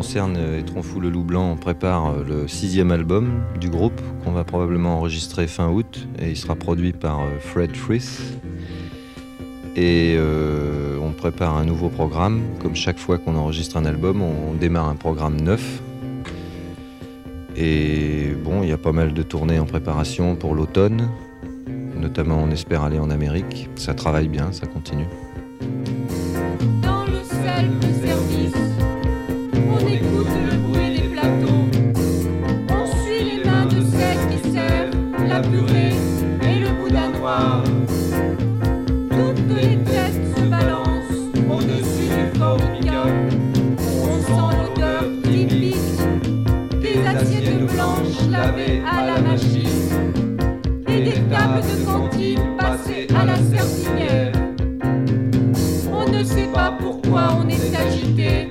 concerne Etron Fou le Loup Blanc, on prépare le sixième album du groupe qu'on va probablement enregistrer fin août et il sera produit par Fred Frith. Et on prépare un nouveau programme. Comme chaque fois qu'on enregistre un album, on démarre un programme neuf et bon, il y a pas mal de tournées en préparation pour l'automne. Notamment, on espère aller en Amérique. Ça travaille bien, ça continue. Les têtes se balancent au-dessus du fort On sent l'odeur typique des assiettes blanches lavées à la machine et des tables de cantine passées à la serpillière. On ne sait pas pourquoi on est agité.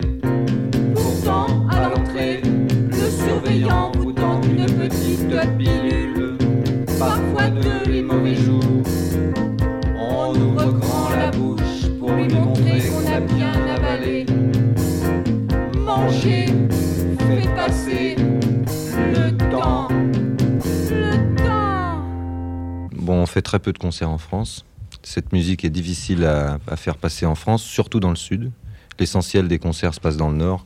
Pourtant, à l'entrée, le surveillant vous tend une petite pilule, parfois de les mauvais jours. Fait très peu de concerts en France. Cette musique est difficile à, faire passer en France, surtout dans le sud. L'essentiel des concerts se passe dans le nord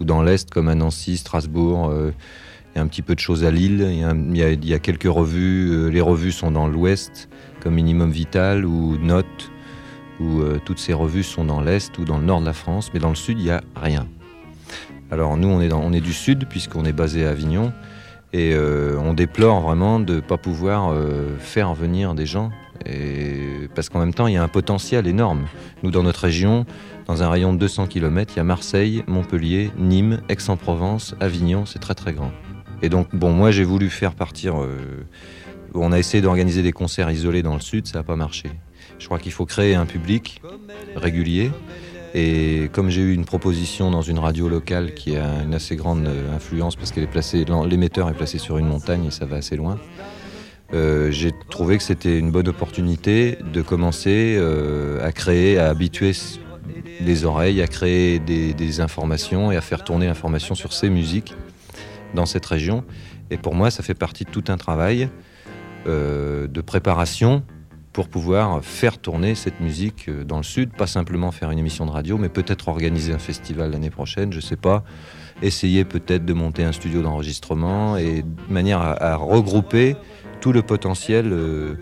ou dans l'est, comme à Nancy, Strasbourg. euh, Il y a un petit peu de choses à Lille. Il y a, quelques revues. euh, les revues sont dans l'ouest, comme Minimum Vital ou Note, où euh, toutes ces revues sont dans l'est ou dans le nord de la France. Mais dans le sud, il n'y a rien. Alors nous, on on est du sud, puisqu'on est basé à Avignon. Et euh, on déplore vraiment de ne pas pouvoir euh, faire venir des gens. Parce qu'en même temps, il y a un potentiel énorme. Nous, dans notre région, dans un rayon de 200 km, il y a Marseille, Montpellier, Nîmes, Aix-en-Provence, Avignon, c'est très très grand. Et donc, bon, moi j'ai voulu faire partir. euh, On a essayé d'organiser des concerts isolés dans le sud, ça n'a pas marché. Je crois qu'il faut créer un public régulier. Et comme j'ai eu une proposition dans une radio locale qui a une assez grande euh, influence parce qu'elle est placée, l'émetteur est placé sur une montagne et ça va assez loin, euh, j'ai trouvé que c'était une bonne opportunité de commencer euh, à créer, à habituer les oreilles, à créer des, informations et à faire tourner l'information sur ces musiques dans cette région. Et pour moi, ça fait partie de tout un travail de préparation pour pouvoir faire tourner cette musique euh, dans le sud, pas simplement faire une émission de radio, mais peut-être organiser un festival l'année prochaine, je sais pas, essayer peut-être de monter un studio d'enregistrement et de manière à, regrouper tout le potentiel, euh,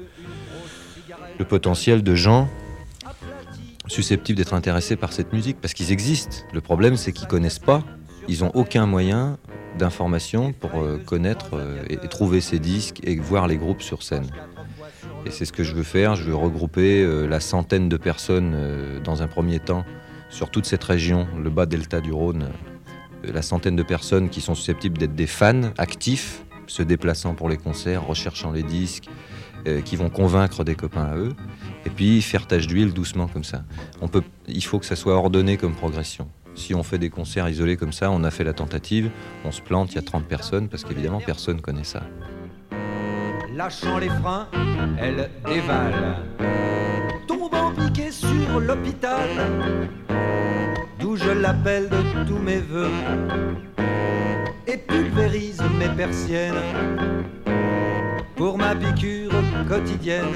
le potentiel de gens susceptibles d'être intéressés par cette musique, parce qu'ils existent. Le problème, c'est qu'ils connaissent pas, ils ont aucun moyen d'information pour euh, connaître et trouver ces disques et voir les groupes sur scène. Et c'est ce que je veux faire. Je veux regrouper euh, la centaine de personnes euh, dans un premier temps sur toute cette région, le bas delta du Rhône, euh, la centaine de personnes qui sont susceptibles d'être des fans actifs, se déplaçant pour les concerts, recherchant les disques, qui vont convaincre des copains à eux, et puis faire tache d'huile doucement comme ça. Il faut que ça soit ordonné comme progression. Si on fait des concerts isolés comme ça, on a fait la tentative, on se plante, il y a 30 personnes, parce qu'évidemment personne connaît ça. Lâchant les freins, elle dévale. Tombant piqué sur l'hôpital, d'où je l'appelle de tous mes voeux. Et pulvérise mes persiennes pour ma piqûre quotidienne.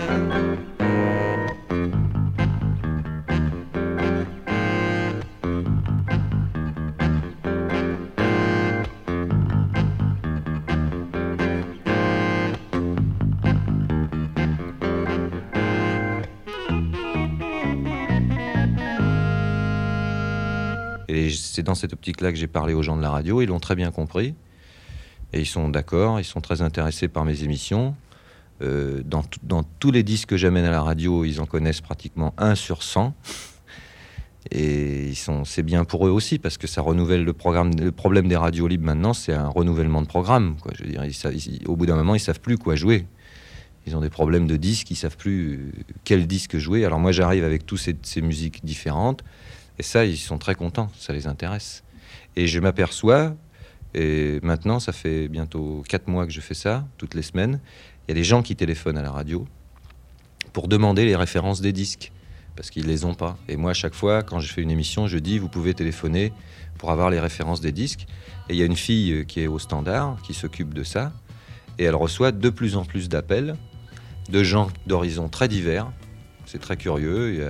C'est dans cette optique-là que j'ai parlé aux gens de la radio. Ils l'ont très bien compris. Et ils sont d'accord, ils sont très intéressés par mes émissions. Euh, dans, tous les disques que j'amène à la radio, ils en connaissent pratiquement 1 sur 100. Et c'est bien pour eux aussi parce que ça renouvelle le programme. Le problème des radios libres maintenant, c'est un renouvellement de programme. Au bout d'un moment, ils savent plus quoi jouer. Ils ont des problèmes de disques, ils savent plus euh, quel disque jouer. Alors moi, j'arrive avec toutes ces musiques différentes, et ça, ils sont très contents, ça les intéresse. Et je m'aperçois, et maintenant, ça fait bientôt 4 mois que je fais ça, toutes les semaines, il y a des gens qui téléphonent à la radio pour demander les références des disques. parce qu'ils les ont pas. Et moi, à chaque fois, quand je fais une émission, je dis vous pouvez téléphoner pour avoir les références des disques. Et il y a une fille euh, qui est au standard, qui s'occupe de ça, et elle reçoit de plus en plus d'appels de gens d'horizons très divers. C'est très curieux.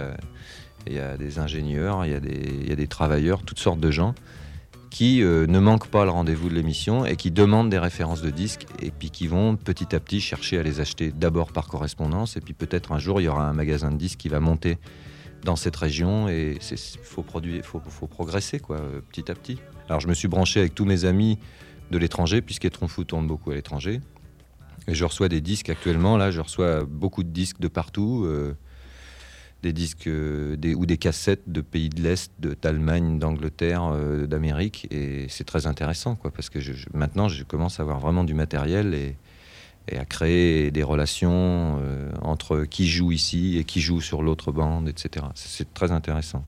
Il y a des ingénieurs, il y a des, travailleurs, toutes sortes de gens qui euh, ne manquent pas le rendez-vous de l'émission et qui demandent des références de disques et puis qui vont petit à petit chercher à les acheter d'abord par correspondance et puis peut-être un jour il y aura un magasin de disques qui va monter dans cette région et il faut, faut, progresser quoi, euh, petit à petit. Alors je me suis branché avec tous mes amis de l'étranger puisqu'Etron Fou tourne beaucoup à l'étranger et je reçois des disques actuellement, là je reçois beaucoup de disques de partout. euh, des disques euh, ou des cassettes de pays de l'Est, d'Allemagne, d'Angleterre, euh, d'Amérique. Et c'est très intéressant, quoi, parce que je- maintenant, je commence à avoir vraiment du matériel et, à créer des relations euh, entre qui joue ici et qui joue sur l'autre bande, etc. C'est très intéressant.